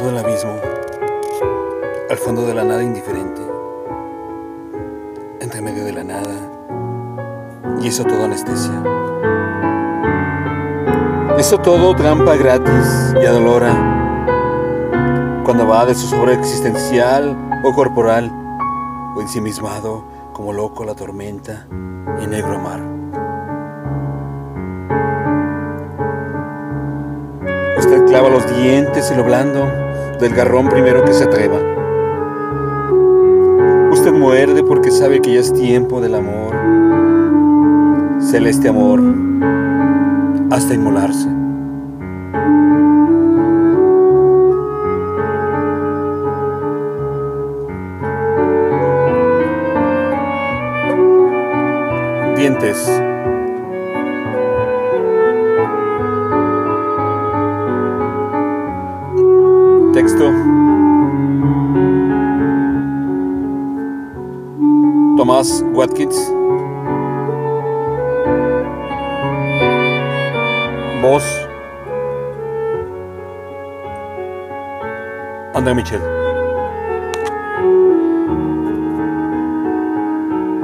mismo, al fondo de la nada indiferente, entre medio de la nada, y eso todo anestesia. Eso todo trampa gratis y adolora, cuando va de su sobra existencial o corporal, o ensimismado como loco la tormenta y negro mar. Usted clava los dientes y lo blando del garrón primero que se atreva. Usted muerde porque sabe que ya es tiempo del amor, celeste amor, hasta inmolarse. Dientes. Texto. Tomás Watkins. Voz. André Michel.